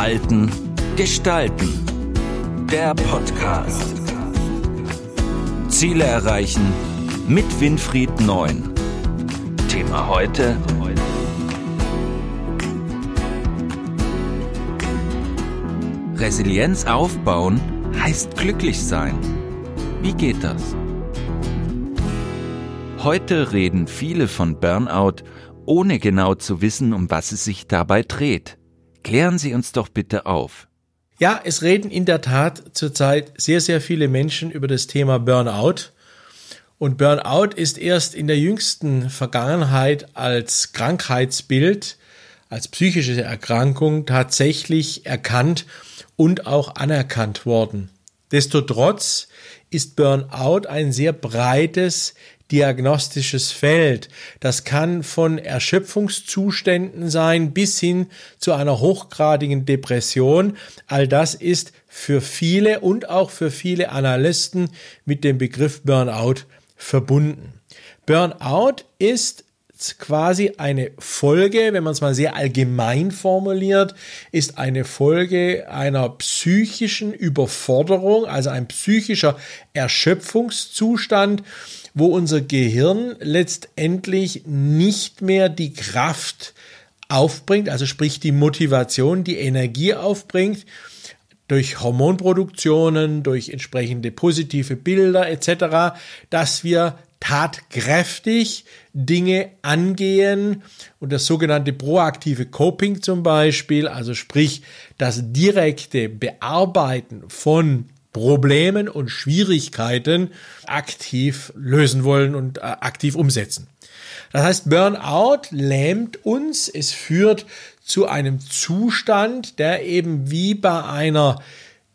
Halten, Gestalten. Der Podcast. Ziele erreichen mit Winfried Neun. Thema heute. Resilienz aufbauen heißt glücklich sein. Wie geht das? Heute reden viele von Burnout, ohne genau zu wissen, um was es sich dabei dreht. Klären Sie uns doch bitte auf. Ja, es reden in der Tat zurzeit sehr, sehr viele Menschen über das Thema Burnout. Und Burnout ist erst in der jüngsten Vergangenheit als Krankheitsbild, als psychische Erkrankung tatsächlich erkannt und auch anerkannt worden. Destotrotz ist Burnout ein sehr breites diagnostisches Feld. Das kann von Erschöpfungszuständen sein bis hin zu einer hochgradigen Depression. All das ist für viele und auch für viele Analysten mit dem Begriff Burnout verbunden. Burnout ist quasi eine Folge, wenn man es mal sehr allgemein formuliert, ist eine Folge einer psychischen Überforderung, also ein psychischer Erschöpfungszustand, wo unser Gehirn letztendlich nicht mehr die Kraft aufbringt, also sprich die Motivation, die Energie aufbringt, durch Hormonproduktionen, durch entsprechende positive Bilder etc., dass wir tatkräftig Dinge angehen und das sogenannte proaktive Coping zum Beispiel, also sprich das direkte Bearbeiten von Problemen und Schwierigkeiten aktiv lösen wollen und äh, aktiv umsetzen. Das heißt, Burnout lähmt uns, es führt zu einem Zustand, der eben wie bei einer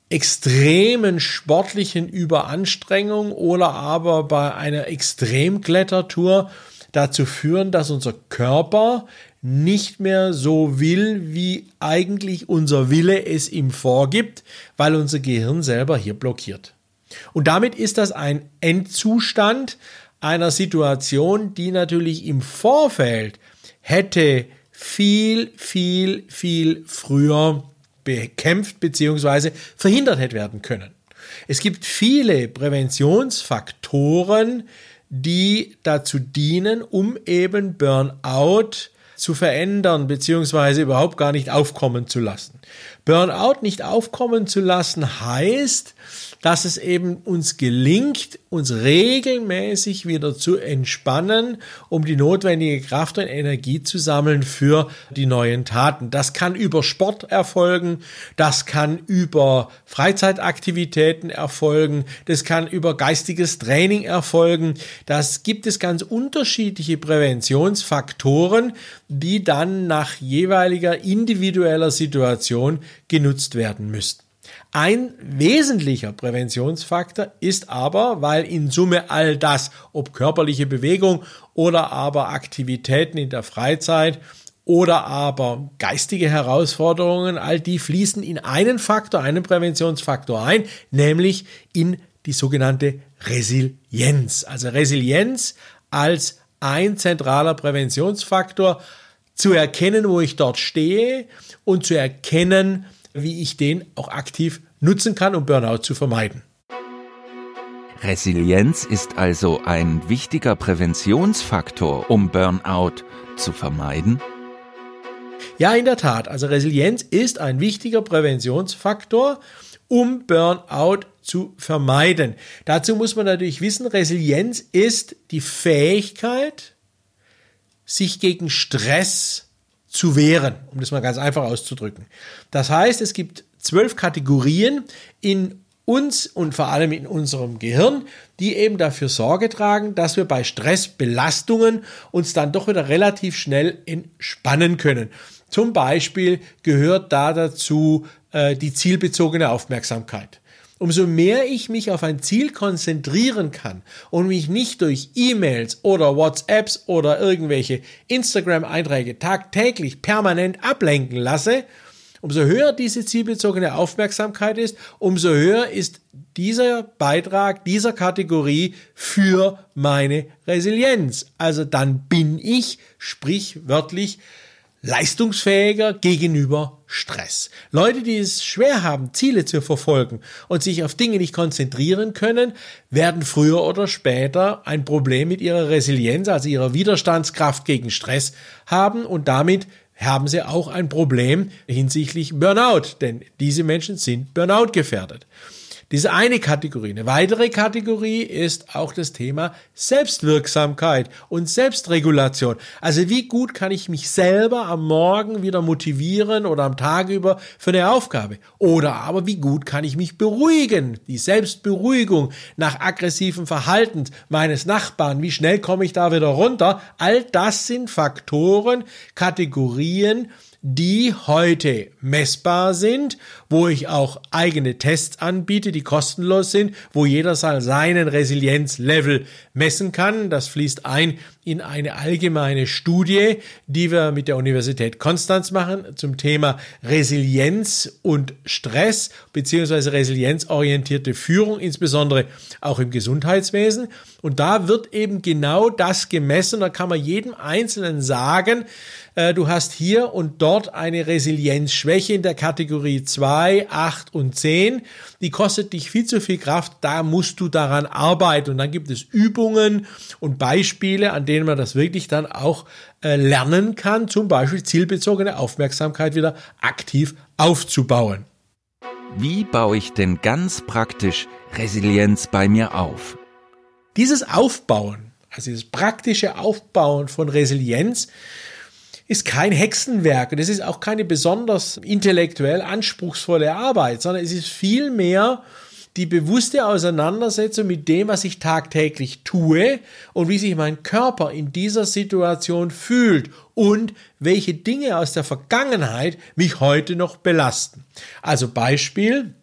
extremen sportlichen Überanstrengung oder aber bei einer Extremklettertour dazu führen, dass unser Körper nicht mehr so will, wie eigentlich unser Wille es ihm vorgibt, weil unser Gehirn selber hier blockiert. Und damit ist das ein Endzustand einer Situation, die natürlich im Vorfeld hätte viel, viel, viel früher bekämpft bzw. verhindert hätte werden können. Es gibt viele Präventionsfaktoren, die dazu dienen, um eben Burnout zu verändern beziehungsweise überhaupt gar nicht aufkommen zu lassen. Burnout nicht aufkommen zu lassen heißt, dass es eben uns gelingt, uns regelmäßig wieder zu entspannen, um die notwendige Kraft und Energie zu sammeln für die neuen Taten. Das kann über Sport erfolgen, das kann über Freizeitaktivitäten erfolgen, das kann über geistiges Training erfolgen. Das gibt es ganz unterschiedliche Präventionsfaktoren, die dann nach jeweiliger individueller Situation genutzt werden müssten. Ein wesentlicher Präventionsfaktor ist aber, weil in Summe all das, ob körperliche Bewegung oder aber Aktivitäten in der Freizeit oder aber geistige Herausforderungen, all die fließen in einen Faktor, einen Präventionsfaktor ein, nämlich in die sogenannte Resilienz. Also Resilienz als ein zentraler Präventionsfaktor, zu erkennen, wo ich dort stehe und zu erkennen, wie ich den auch aktiv nutzen kann, um Burnout zu vermeiden. Resilienz ist also ein wichtiger Präventionsfaktor, um Burnout zu vermeiden? Ja, in der Tat. Also Resilienz ist ein wichtiger Präventionsfaktor, um Burnout zu vermeiden. Dazu muss man natürlich wissen, Resilienz ist die Fähigkeit, sich gegen Stress zu wehren, um das mal ganz einfach auszudrücken. Das heißt, es gibt zwölf Kategorien in uns und vor allem in unserem Gehirn, die eben dafür Sorge tragen, dass wir bei Stressbelastungen uns dann doch wieder relativ schnell entspannen können. Zum Beispiel gehört da dazu äh, die zielbezogene Aufmerksamkeit. Umso mehr ich mich auf ein Ziel konzentrieren kann und mich nicht durch E-Mails oder WhatsApps oder irgendwelche Instagram-Einträge tagtäglich permanent ablenken lasse, umso höher diese zielbezogene Aufmerksamkeit ist, umso höher ist dieser Beitrag dieser Kategorie für meine Resilienz. Also dann bin ich sprichwörtlich leistungsfähiger gegenüber Stress. Leute, die es schwer haben, Ziele zu verfolgen und sich auf Dinge nicht konzentrieren können, werden früher oder später ein Problem mit ihrer Resilienz, also ihrer Widerstandskraft gegen Stress haben und damit haben sie auch ein Problem hinsichtlich Burnout, denn diese Menschen sind Burnout gefährdet. Diese eine Kategorie. Eine weitere Kategorie ist auch das Thema Selbstwirksamkeit und Selbstregulation. Also wie gut kann ich mich selber am Morgen wieder motivieren oder am Tag über für eine Aufgabe? Oder aber wie gut kann ich mich beruhigen? Die Selbstberuhigung nach aggressivem Verhalten meines Nachbarn. Wie schnell komme ich da wieder runter? All das sind Faktoren, Kategorien, die heute messbar sind, wo ich auch eigene Tests anbiete, die kostenlos sind, wo jeder seinen Resilienzlevel messen kann. Das fließt ein in eine allgemeine Studie, die wir mit der Universität Konstanz machen zum Thema Resilienz und Stress beziehungsweise resilienzorientierte Führung, insbesondere auch im Gesundheitswesen. Und da wird eben genau das gemessen. Da kann man jedem Einzelnen sagen, äh, du hast hier und dort eine Resilienzschwäche in der Kategorie 2, 8 und 10. Die kostet dich viel zu viel Kraft, da musst du daran arbeiten. Und dann gibt es Übungen und Beispiele, an denen man das wirklich dann auch äh, lernen kann, zum Beispiel zielbezogene Aufmerksamkeit wieder aktiv aufzubauen. Wie baue ich denn ganz praktisch Resilienz bei mir auf? Dieses Aufbauen, also dieses praktische Aufbauen von Resilienz, ist kein Hexenwerk und es ist auch keine besonders intellektuell anspruchsvolle Arbeit, sondern es ist vielmehr die bewusste Auseinandersetzung mit dem, was ich tagtäglich tue und wie sich mein Körper in dieser Situation fühlt und welche Dinge aus der Vergangenheit mich heute noch belasten. Also Beispiel,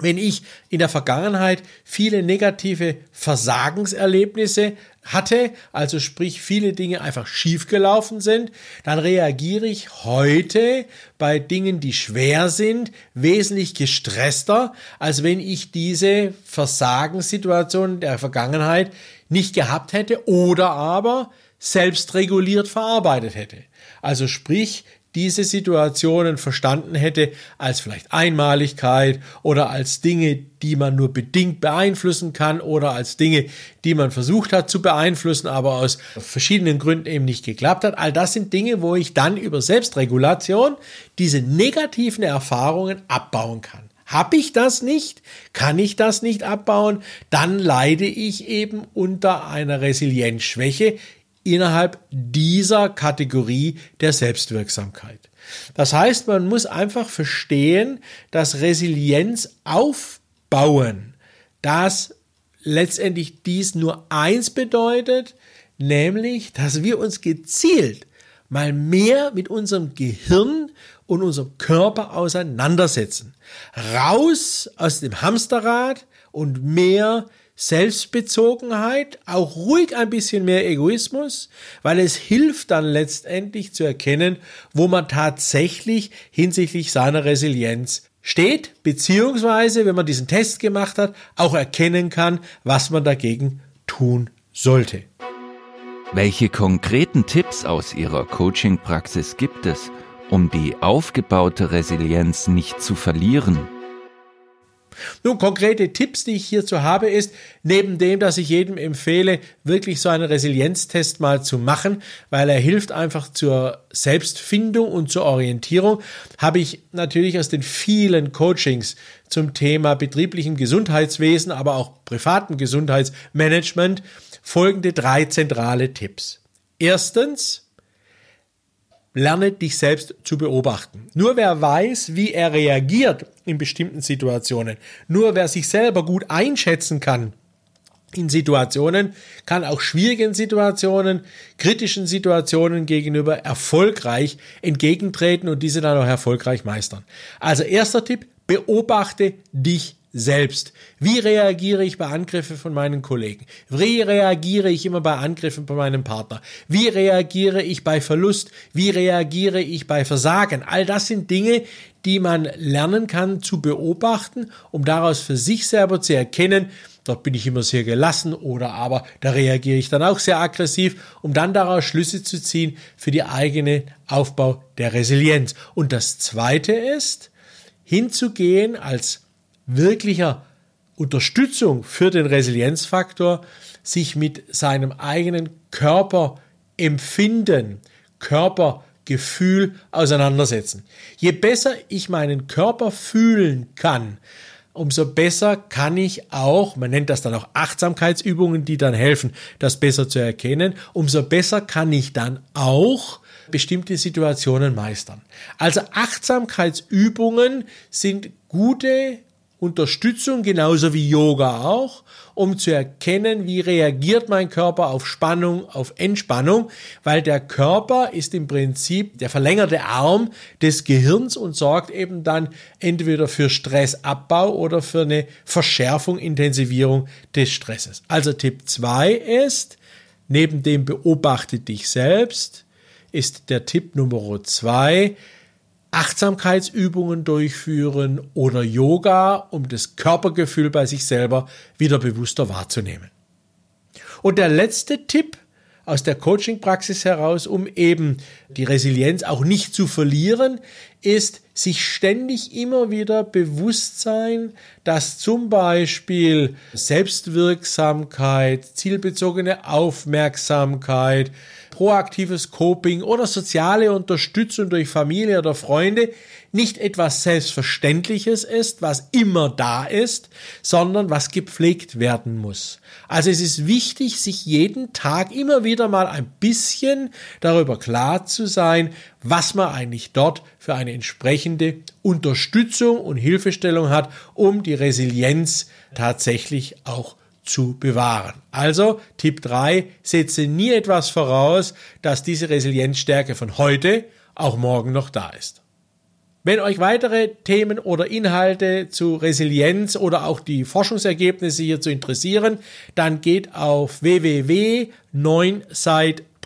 wenn ich in der Vergangenheit viele negative Versagenserlebnisse hatte, also sprich viele Dinge einfach schiefgelaufen sind, dann reagiere ich heute bei Dingen, die schwer sind, wesentlich gestresster, als wenn ich diese Versagenssituation der Vergangenheit nicht gehabt hätte oder aber selbstreguliert verarbeitet hätte. Also sprich, diese Situationen verstanden hätte als vielleicht Einmaligkeit oder als Dinge, die man nur bedingt beeinflussen kann oder als Dinge, die man versucht hat zu beeinflussen, aber aus verschiedenen Gründen eben nicht geklappt hat. All das sind Dinge, wo ich dann über Selbstregulation diese negativen Erfahrungen abbauen kann. Habe ich das nicht? Kann ich das nicht abbauen? Dann leide ich eben unter einer Resilienzschwäche, innerhalb dieser Kategorie der Selbstwirksamkeit. Das heißt, man muss einfach verstehen, dass Resilienz aufbauen, dass letztendlich dies nur eins bedeutet, nämlich, dass wir uns gezielt mal mehr mit unserem Gehirn und unserem Körper auseinandersetzen. Raus aus dem Hamsterrad und mehr Selbstbezogenheit, auch ruhig ein bisschen mehr Egoismus, weil es hilft dann letztendlich zu erkennen, wo man tatsächlich hinsichtlich seiner Resilienz steht, beziehungsweise, wenn man diesen Test gemacht hat, auch erkennen kann, was man dagegen tun sollte. Welche konkreten Tipps aus Ihrer Coaching-Praxis gibt es, um die aufgebaute Resilienz nicht zu verlieren? Nun, konkrete Tipps, die ich hierzu habe, ist, neben dem, dass ich jedem empfehle, wirklich so einen Resilienztest mal zu machen, weil er hilft einfach zur Selbstfindung und zur Orientierung, habe ich natürlich aus den vielen Coachings zum Thema betrieblichem Gesundheitswesen, aber auch privaten Gesundheitsmanagement folgende drei zentrale Tipps. Erstens, lerne dich selbst zu beobachten. Nur wer weiß, wie er reagiert in bestimmten Situationen, nur wer sich selber gut einschätzen kann in Situationen, kann auch schwierigen Situationen, kritischen Situationen gegenüber erfolgreich entgegentreten und diese dann auch erfolgreich meistern. Also erster Tipp, beobachte dich selbst. Wie reagiere ich bei Angriffen von meinen Kollegen? Wie reagiere ich immer bei Angriffen von meinem Partner? Wie reagiere ich bei Verlust? Wie reagiere ich bei Versagen? All das sind Dinge, die man lernen kann zu beobachten, um daraus für sich selber zu erkennen, dort bin ich immer sehr gelassen oder aber da reagiere ich dann auch sehr aggressiv, um dann daraus Schlüsse zu ziehen für die eigene Aufbau der Resilienz. Und das zweite ist, hinzugehen als wirklicher Unterstützung für den Resilienzfaktor, sich mit seinem eigenen Körperempfinden, Körpergefühl auseinandersetzen. Je besser ich meinen Körper fühlen kann, umso besser kann ich auch, man nennt das dann auch Achtsamkeitsübungen, die dann helfen, das besser zu erkennen, umso besser kann ich dann auch bestimmte Situationen meistern. Also Achtsamkeitsübungen sind gute Unterstützung, genauso wie Yoga auch, um zu erkennen, wie reagiert mein Körper auf Spannung, auf Entspannung, weil der Körper ist im Prinzip der verlängerte Arm des Gehirns und sorgt eben dann entweder für Stressabbau oder für eine Verschärfung, Intensivierung des Stresses. Also Tipp 2 ist, neben dem beobachte dich selbst, ist der Tipp Nummer 2, Achtsamkeitsübungen durchführen oder Yoga, um das Körpergefühl bei sich selber wieder bewusster wahrzunehmen. Und der letzte Tipp aus der Coaching-Praxis heraus, um eben die Resilienz auch nicht zu verlieren, ist sich ständig immer wieder bewusst sein, dass zum Beispiel Selbstwirksamkeit, zielbezogene Aufmerksamkeit, proaktives Coping oder soziale Unterstützung durch Familie oder Freunde nicht etwas Selbstverständliches ist, was immer da ist, sondern was gepflegt werden muss. Also es ist wichtig, sich jeden Tag immer wieder mal ein bisschen darüber klar zu sein, was man eigentlich dort für eine entsprechende Unterstützung und Hilfestellung hat, um die Resilienz tatsächlich auch zu bewahren. Also Tipp 3, setze nie etwas voraus, dass diese Resilienzstärke von heute auch morgen noch da ist. Wenn euch weitere Themen oder Inhalte zu Resilienz oder auch die Forschungsergebnisse hierzu interessieren, dann geht auf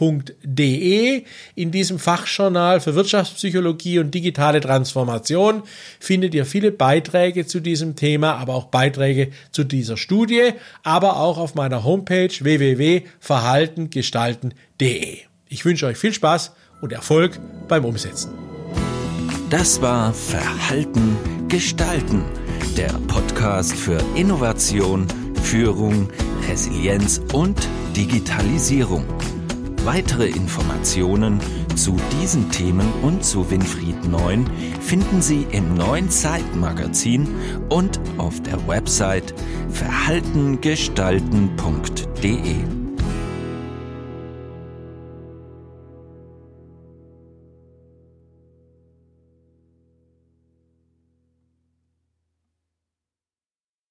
In diesem Fachjournal für Wirtschaftspsychologie und digitale Transformation findet ihr viele Beiträge zu diesem Thema, aber auch Beiträge zu dieser Studie, aber auch auf meiner Homepage www.verhaltengestalten.de. Ich wünsche euch viel Spaß und Erfolg beim Umsetzen. Das war Verhalten gestalten, der Podcast für Innovation, Führung, Resilienz und Digitalisierung. Weitere Informationen zu diesen Themen und zu Winfried Neun finden Sie im neuen Zeitmagazin und auf der Website verhaltengestalten.de.